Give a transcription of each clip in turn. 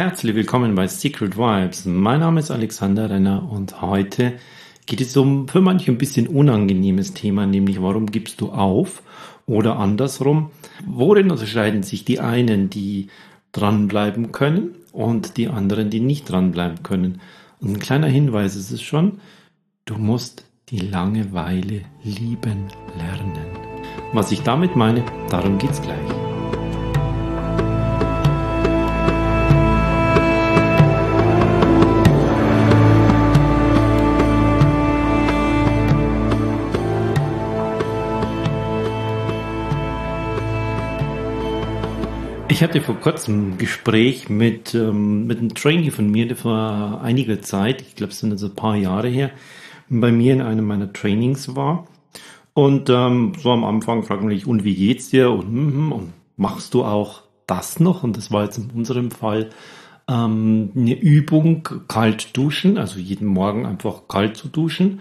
Herzlich willkommen bei Secret Vibes. Mein Name ist Alexander Renner und heute geht es um für manche ein bisschen unangenehmes Thema, nämlich warum gibst du auf? Oder andersrum, worin unterscheiden sich die einen, die dranbleiben können und die anderen, die nicht dranbleiben können? Und ein kleiner Hinweis ist es schon, du musst die Langeweile lieben lernen. Was ich damit meine, darum geht's gleich. Ich hatte vor kurzem ein Gespräch mit, ähm, mit einem Trainee von mir, der vor einiger Zeit, ich glaube es sind jetzt ein paar Jahre her, bei mir in einem meiner Trainings war. Und ähm, so am Anfang fragte mich, und wie geht's dir? Und, hm, hm, und machst du auch das noch? Und das war jetzt in unserem Fall ähm, eine Übung, kalt duschen, also jeden Morgen einfach kalt zu duschen.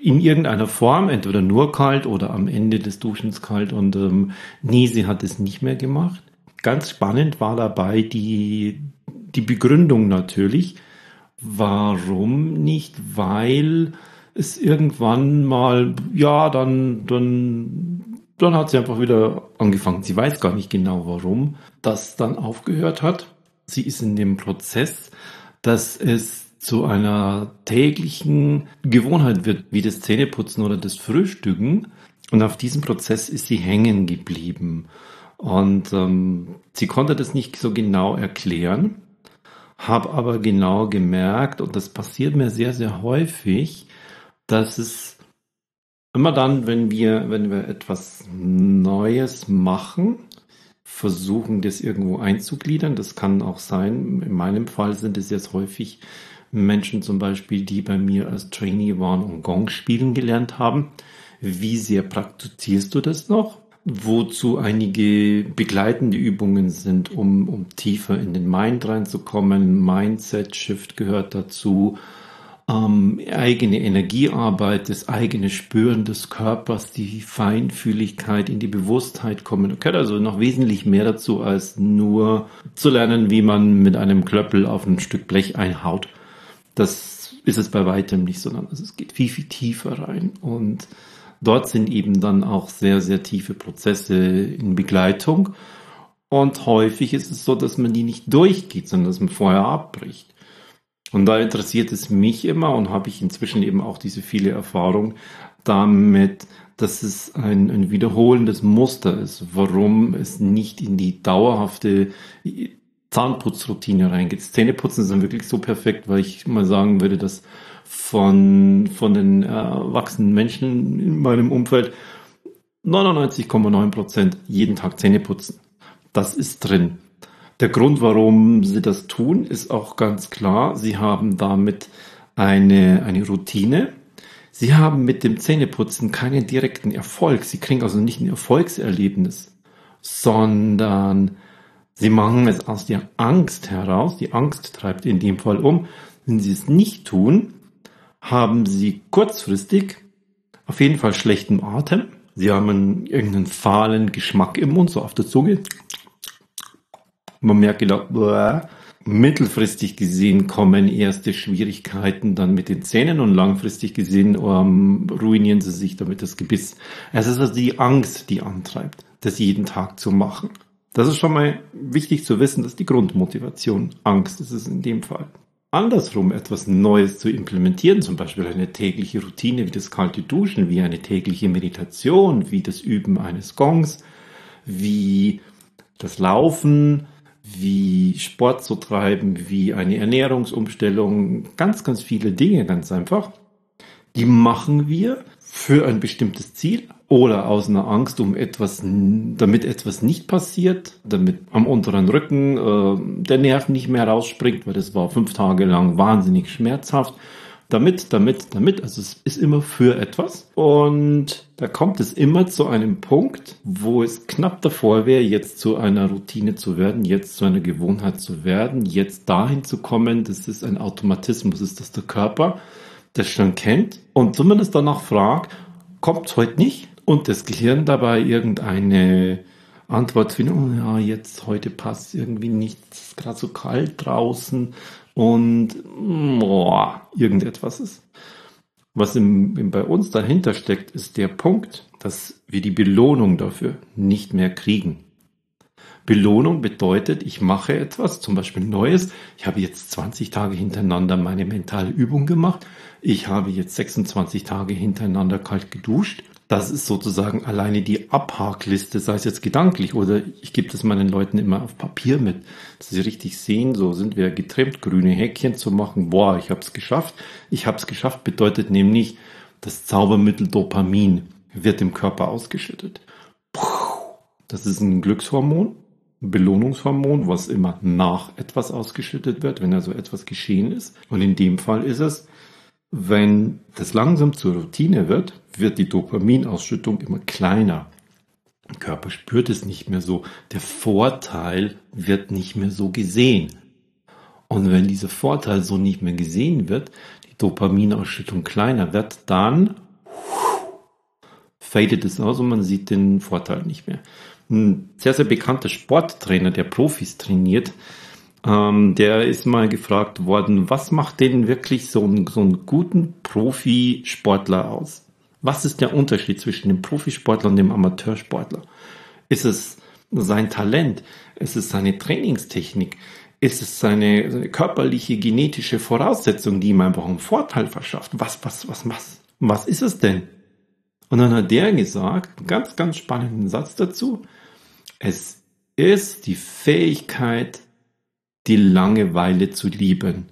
In irgendeiner Form, entweder nur kalt oder am Ende des Duschens kalt. Und ähm, nee, sie hat es nicht mehr gemacht. Ganz spannend war dabei die, die Begründung natürlich. Warum nicht? Weil es irgendwann mal, ja, dann, dann, dann hat sie einfach wieder angefangen. Sie weiß gar nicht genau, warum das dann aufgehört hat. Sie ist in dem Prozess, dass es zu einer täglichen Gewohnheit wird, wie das Zähneputzen oder das Frühstücken. Und auf diesem Prozess ist sie hängen geblieben. Und ähm, sie konnte das nicht so genau erklären, habe aber genau gemerkt, und das passiert mir sehr, sehr häufig, dass es immer dann, wenn wir, wenn wir etwas Neues machen, versuchen, das irgendwo einzugliedern. Das kann auch sein. In meinem Fall sind es jetzt häufig Menschen zum Beispiel, die bei mir als Trainee waren und Gong spielen gelernt haben. Wie sehr praktizierst du das noch? Wozu einige begleitende Übungen sind, um, um tiefer in den Mind reinzukommen. Mindset-Shift gehört dazu. Ähm, eigene Energiearbeit, das eigene Spüren des Körpers, die Feinfühligkeit in die Bewusstheit kommen. Gehört also noch wesentlich mehr dazu, als nur zu lernen, wie man mit einem Klöppel auf ein Stück Blech einhaut. Das ist es bei weitem nicht, sondern also es geht viel, viel tiefer rein und Dort sind eben dann auch sehr, sehr tiefe Prozesse in Begleitung. Und häufig ist es so, dass man die nicht durchgeht, sondern dass man vorher abbricht. Und da interessiert es mich immer und habe ich inzwischen eben auch diese viele Erfahrung damit, dass es ein, ein wiederholendes Muster ist, warum es nicht in die dauerhafte Zahnputzroutine reingeht. Zähneputzen dann wirklich so perfekt, weil ich mal sagen würde, dass von, von den äh, erwachsenen Menschen in meinem Umfeld 99,9 Prozent jeden Tag Zähne putzen. Das ist drin. Der Grund, warum sie das tun, ist auch ganz klar. Sie haben damit eine, eine Routine. Sie haben mit dem Zähneputzen keinen direkten Erfolg. Sie kriegen also nicht ein Erfolgserlebnis, sondern sie machen es aus der Angst heraus. Die Angst treibt in dem Fall um. Wenn sie es nicht tun, haben sie kurzfristig auf jeden Fall schlechten Atem. Sie haben einen, irgendeinen fahlen Geschmack im Mund, so auf der Zunge. Man merkt genau, mittelfristig gesehen kommen erste Schwierigkeiten dann mit den Zähnen und langfristig gesehen ähm, ruinieren sie sich damit das Gebiss. Es ist also die Angst, die antreibt, das jeden Tag zu machen. Das ist schon mal wichtig zu wissen, dass die Grundmotivation Angst ist es in dem Fall andersrum etwas Neues zu implementieren, zum Beispiel eine tägliche Routine wie das kalte Duschen, wie eine tägliche Meditation, wie das Üben eines Gongs, wie das Laufen, wie Sport zu treiben, wie eine Ernährungsumstellung, ganz, ganz viele Dinge ganz einfach. Die machen wir für ein bestimmtes Ziel, oder aus einer Angst um etwas, damit etwas nicht passiert, damit am unteren Rücken äh, der Nerv nicht mehr rausspringt, weil das war fünf Tage lang wahnsinnig schmerzhaft. Damit, damit, damit, also es ist immer für etwas. Und da kommt es immer zu einem Punkt, wo es knapp davor wäre, jetzt zu einer Routine zu werden, jetzt zu einer Gewohnheit zu werden, jetzt dahin zu kommen, das ist ein Automatismus, ist das der Körper das schon kennt und zumindest danach fragt, kommt es heute nicht, und das Gehirn dabei irgendeine Antwort wie, oh ja, jetzt heute passt irgendwie nichts, gerade so kalt draußen und boah, irgendetwas ist. Was im, im, bei uns dahinter steckt, ist der Punkt, dass wir die Belohnung dafür nicht mehr kriegen. Belohnung bedeutet, ich mache etwas, zum Beispiel Neues. Ich habe jetzt 20 Tage hintereinander meine mentale Übung gemacht. Ich habe jetzt 26 Tage hintereinander kalt geduscht. Das ist sozusagen alleine die Abhakliste, sei es jetzt gedanklich oder ich gebe das meinen Leuten immer auf Papier mit, dass sie richtig sehen, so sind wir getrimmt, grüne Häkchen zu machen. Boah, ich habe es geschafft. Ich habe es geschafft bedeutet nämlich, das Zaubermittel Dopamin wird im Körper ausgeschüttet. Das ist ein Glückshormon Belohnungshormon, was immer nach etwas ausgeschüttet wird, wenn also etwas geschehen ist. Und in dem Fall ist es, wenn das langsam zur Routine wird, wird die Dopaminausschüttung immer kleiner. Der Körper spürt es nicht mehr so. Der Vorteil wird nicht mehr so gesehen. Und wenn dieser Vorteil so nicht mehr gesehen wird, die Dopaminausschüttung kleiner wird, dann fadet es aus und man sieht den Vorteil nicht mehr ein sehr, sehr bekannter Sporttrainer, der Profis trainiert, ähm, der ist mal gefragt worden, was macht denn wirklich so einen, so einen guten Profisportler aus? Was ist der Unterschied zwischen dem Profisportler und dem Amateursportler? Ist es sein Talent? Ist es seine Trainingstechnik? Ist es seine, seine körperliche, genetische Voraussetzung, die ihm einfach einen Vorteil verschafft? Was, was, was, was? Was ist es denn? Und dann hat der gesagt, ganz, ganz spannenden Satz dazu. Es ist die Fähigkeit, die Langeweile zu lieben,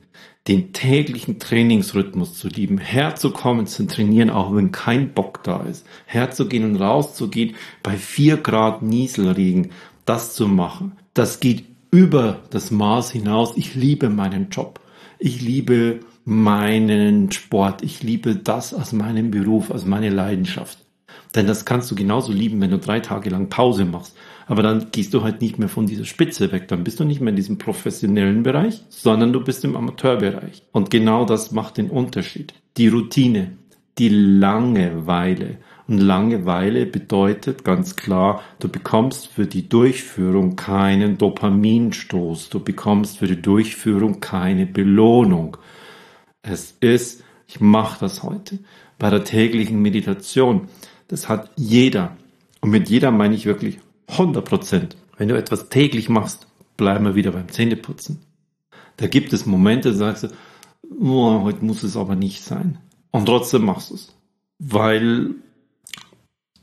den täglichen Trainingsrhythmus zu lieben, herzukommen, zu trainieren, auch wenn kein Bock da ist, herzugehen und rauszugehen bei vier Grad Nieselregen, das zu machen. Das geht über das Maß hinaus. Ich liebe meinen Job. Ich liebe meinen Sport. Ich liebe das als meinen Beruf, als meine Leidenschaft. Denn das kannst du genauso lieben, wenn du drei Tage lang Pause machst. Aber dann gehst du halt nicht mehr von dieser Spitze weg. Dann bist du nicht mehr in diesem professionellen Bereich, sondern du bist im Amateurbereich. Und genau das macht den Unterschied. Die Routine, die Langeweile. Und Langeweile bedeutet ganz klar, du bekommst für die Durchführung keinen Dopaminstoß. Du bekommst für die Durchführung keine Belohnung. Es ist, ich mache das heute bei der täglichen Meditation. Das hat jeder. Und mit jeder meine ich wirklich 100 Prozent. Wenn du etwas täglich machst, bleiben wir wieder beim Zähneputzen. Da gibt es Momente, da sagst du, oh, heute muss es aber nicht sein. Und trotzdem machst du es. Weil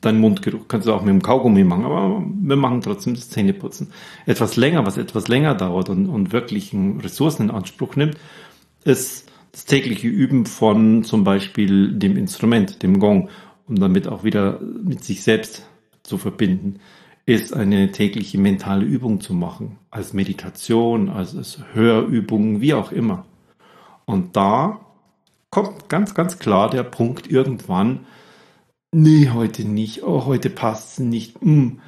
dein Mundgeruch kannst du auch mit dem Kaugummi machen, aber wir machen trotzdem das Zähneputzen. Etwas länger, was etwas länger dauert und, und wirklich Ressourcen in Anspruch nimmt, ist das tägliche Üben von zum Beispiel dem Instrument, dem Gong, um damit auch wieder mit sich selbst zu verbinden, ist eine tägliche mentale Übung zu machen, als Meditation, als, als Hörübung, wie auch immer. Und da kommt ganz, ganz klar der Punkt irgendwann, nee, heute nicht, oh, heute passt es nicht, mm,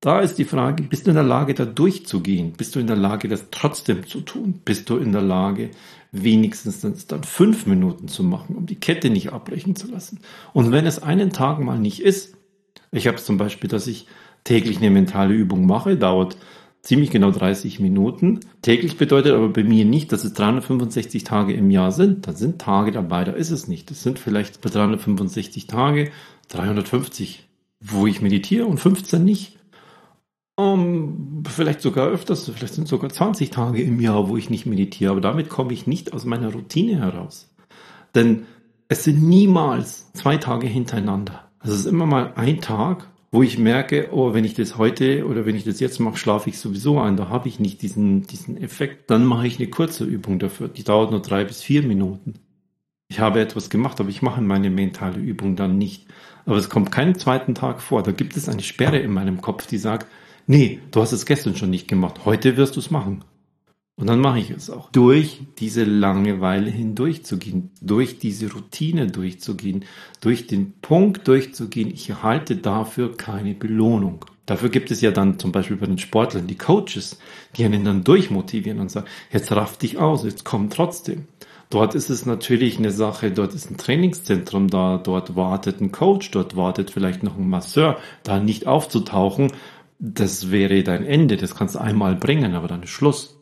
da ist die Frage, bist du in der Lage, da durchzugehen? Bist du in der Lage, das trotzdem zu tun? Bist du in der Lage, wenigstens dann fünf Minuten zu machen, um die Kette nicht abbrechen zu lassen? Und wenn es einen Tag mal nicht ist, ich habe es zum Beispiel, dass ich täglich eine mentale Übung mache, dauert ziemlich genau 30 Minuten. Täglich bedeutet aber bei mir nicht, dass es 365 Tage im Jahr sind. Da sind Tage dabei, da ist es nicht. Das sind vielleicht bei 365 Tage 350, wo ich meditiere und 15 nicht. Um, vielleicht sogar öfters, vielleicht sind sogar 20 Tage im Jahr, wo ich nicht meditiere, aber damit komme ich nicht aus meiner Routine heraus. Denn es sind niemals zwei Tage hintereinander. Es ist immer mal ein Tag, wo ich merke, oh, wenn ich das heute oder wenn ich das jetzt mache, schlafe ich sowieso ein. Da habe ich nicht diesen, diesen Effekt. Dann mache ich eine kurze Übung dafür. Die dauert nur drei bis vier Minuten. Ich habe etwas gemacht, aber ich mache meine mentale Übung dann nicht. Aber es kommt keinen zweiten Tag vor. Da gibt es eine Sperre in meinem Kopf, die sagt, nee, du hast es gestern schon nicht gemacht, heute wirst du es machen. Und dann mache ich es auch. Durch diese Langeweile hindurchzugehen, durch diese Routine durchzugehen, durch den Punkt durchzugehen, ich erhalte dafür keine Belohnung. Dafür gibt es ja dann zum Beispiel bei den Sportlern die Coaches, die einen dann durchmotivieren und sagen, jetzt raff dich aus, jetzt komm trotzdem. Dort ist es natürlich eine Sache, dort ist ein Trainingszentrum da, dort wartet ein Coach, dort wartet vielleicht noch ein Masseur, da nicht aufzutauchen das wäre dein Ende, das kannst du einmal bringen, aber dann ist Schluss.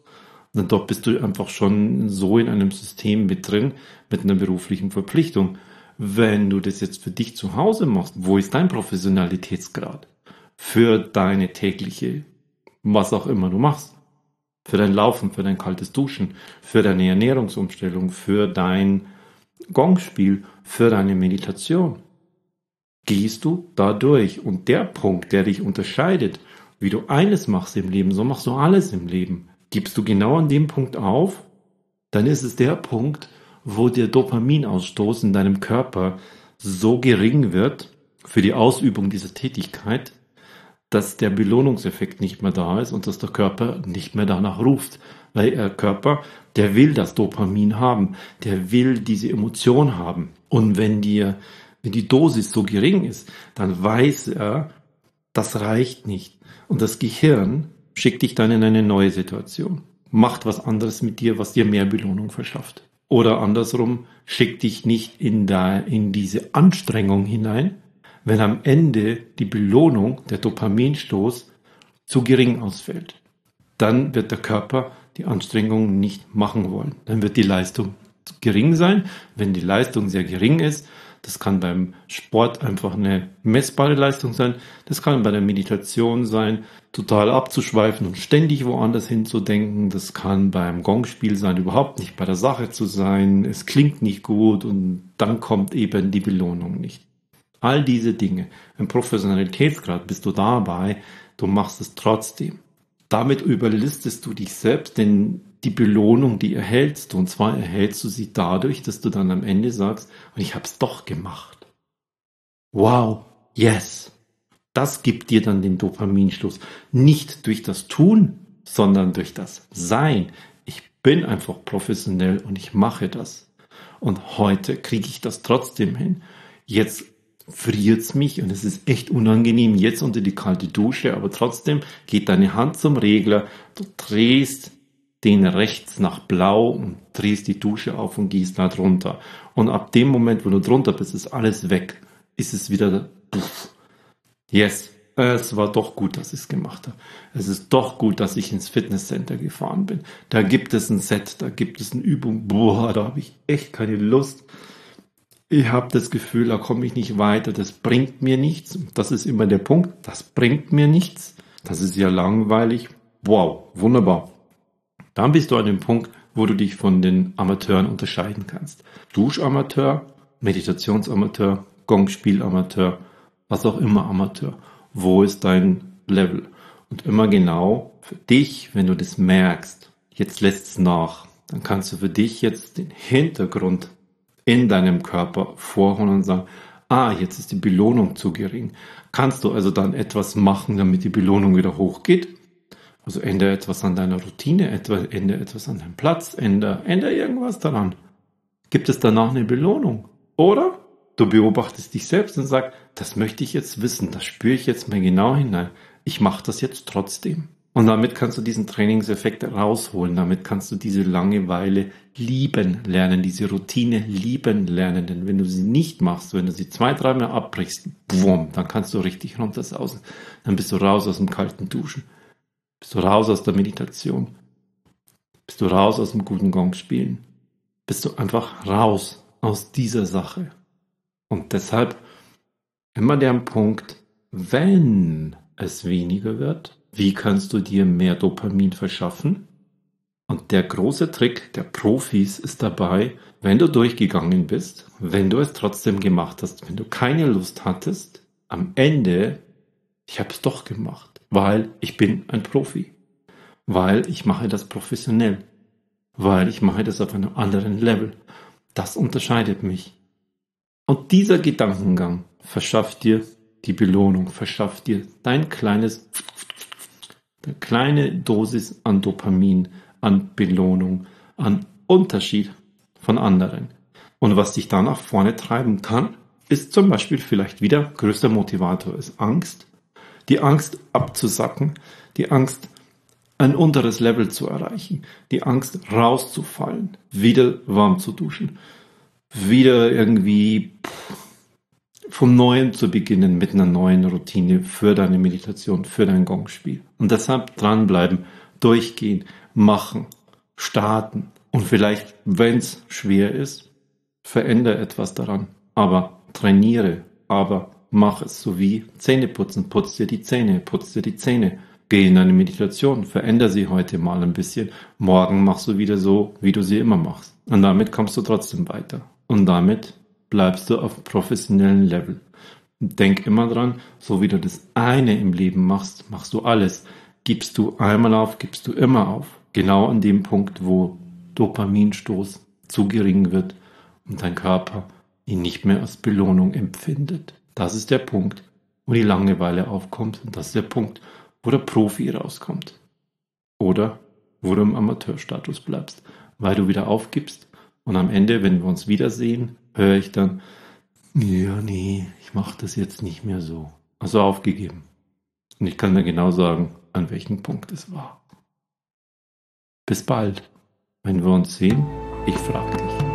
Und dort bist du einfach schon so in einem System mit drin, mit einer beruflichen Verpflichtung. Wenn du das jetzt für dich zu Hause machst, wo ist dein Professionalitätsgrad? Für deine tägliche, was auch immer du machst. Für dein Laufen, für dein kaltes Duschen, für deine Ernährungsumstellung, für dein Gongspiel, für deine Meditation. Gehst du da durch? Und der Punkt, der dich unterscheidet, wie du eines machst im Leben, so machst du alles im Leben. Gibst du genau an dem Punkt auf, dann ist es der Punkt, wo der Dopaminausstoß in deinem Körper so gering wird für die Ausübung dieser Tätigkeit, dass der Belohnungseffekt nicht mehr da ist und dass der Körper nicht mehr danach ruft. Weil der Körper, der will das Dopamin haben, der will diese Emotion haben. Und wenn dir, wenn die Dosis so gering ist, dann weiß er, das reicht nicht. Und das Gehirn schickt dich dann in eine neue Situation. Macht was anderes mit dir, was dir mehr Belohnung verschafft. Oder andersrum, schickt dich nicht in, da, in diese Anstrengung hinein, wenn am Ende die Belohnung, der Dopaminstoß, zu gering ausfällt. Dann wird der Körper die Anstrengung nicht machen wollen. Dann wird die Leistung gering sein. Wenn die Leistung sehr gering ist, das kann beim Sport einfach eine messbare Leistung sein. Das kann bei der Meditation sein, total abzuschweifen und ständig woanders hinzudenken. Das kann beim Gongspiel sein, überhaupt nicht bei der Sache zu sein. Es klingt nicht gut und dann kommt eben die Belohnung nicht. All diese Dinge. Im Professionalitätsgrad bist du dabei, du machst es trotzdem. Damit überlistest du dich selbst, denn die Belohnung, die erhältst du, und zwar erhältst du sie dadurch, dass du dann am Ende sagst, und ich hab's doch gemacht. Wow, yes. Das gibt dir dann den Dopaminschluss. Nicht durch das Tun, sondern durch das Sein. Ich bin einfach professionell und ich mache das. Und heute kriege ich das trotzdem hin. Jetzt friert's mich und es ist echt unangenehm jetzt unter die kalte Dusche, aber trotzdem geht deine Hand zum Regler, du drehst den rechts nach blau und drehst die Dusche auf und gehst da drunter. Und ab dem Moment, wo du drunter bist, ist alles weg. Ist es wieder, puff. yes, es war doch gut, dass ich es gemacht habe. Es ist doch gut, dass ich ins Fitnesscenter gefahren bin. Da gibt es ein Set, da gibt es eine Übung. Boah, da habe ich echt keine Lust. Ich habe das Gefühl, da komme ich nicht weiter. Das bringt mir nichts. Das ist immer der Punkt. Das bringt mir nichts. Das ist ja langweilig. Wow, wunderbar. Dann bist du an dem Punkt, wo du dich von den Amateuren unterscheiden kannst. Duschamateur, Meditationsamateur, Gongspielamateur, was auch immer Amateur. Wo ist dein Level? Und immer genau für dich, wenn du das merkst, jetzt lässt es nach, dann kannst du für dich jetzt den Hintergrund in deinem Körper vorholen und sagen, ah, jetzt ist die Belohnung zu gering. Kannst du also dann etwas machen, damit die Belohnung wieder hochgeht? Also ändere etwas an deiner Routine, ändere etwas an deinem Platz, ändere, ändere irgendwas daran. Gibt es danach eine Belohnung? Oder du beobachtest dich selbst und sagst, das möchte ich jetzt wissen, das spüre ich jetzt mal genau hinein. Ich mache das jetzt trotzdem. Und damit kannst du diesen Trainingseffekt rausholen. Damit kannst du diese Langeweile lieben lernen, diese Routine lieben lernen. Denn wenn du sie nicht machst, wenn du sie zwei, dreimal abbrichst, bumm, dann kannst du richtig runtersausen. Dann bist du raus aus dem kalten Duschen. Bist du raus aus der Meditation. Bist du raus aus dem guten Gong spielen. Bist du einfach raus aus dieser Sache. Und deshalb immer der Punkt, wenn es weniger wird, wie kannst du dir mehr Dopamin verschaffen? Und der große Trick der Profis ist dabei, wenn du durchgegangen bist, wenn du es trotzdem gemacht hast, wenn du keine Lust hattest, am Ende, ich habe es doch gemacht, weil ich bin ein Profi, weil ich mache das professionell, weil ich mache das auf einem anderen Level. Das unterscheidet mich. Und dieser Gedankengang verschafft dir die Belohnung, verschafft dir dein kleines eine kleine Dosis an Dopamin, an Belohnung, an Unterschied von anderen. Und was dich da nach vorne treiben kann, ist zum Beispiel vielleicht wieder größter Motivator ist Angst. Die Angst abzusacken, die Angst ein unteres Level zu erreichen, die Angst rauszufallen, wieder warm zu duschen, wieder irgendwie vom Neuen zu beginnen mit einer neuen Routine für deine Meditation, für dein Gongspiel. Und deshalb dranbleiben, durchgehen, machen, starten. Und vielleicht, wenn es schwer ist, verändere etwas daran. Aber trainiere, aber mach es so wie Zähne putzen. Putz dir die Zähne, putz dir die Zähne. Geh in deine Meditation, verändere sie heute mal ein bisschen. Morgen machst du wieder so, wie du sie immer machst. Und damit kommst du trotzdem weiter. Und damit bleibst du auf professionellen Level. Denk immer dran, so wie du das eine im Leben machst, machst du alles. Gibst du einmal auf, gibst du immer auf. Genau an dem Punkt, wo Dopaminstoß zu gering wird und dein Körper ihn nicht mehr als Belohnung empfindet. Das ist der Punkt, wo die Langeweile aufkommt und das ist der Punkt, wo der Profi rauskommt. Oder wo du im Amateurstatus bleibst, weil du wieder aufgibst und am Ende, wenn wir uns wiedersehen, höre ich dann, ja, nee, ich mache das jetzt nicht mehr so. Also aufgegeben. Und ich kann dir genau sagen, an welchem Punkt es war. Bis bald. Wenn wir uns sehen, ich frage dich.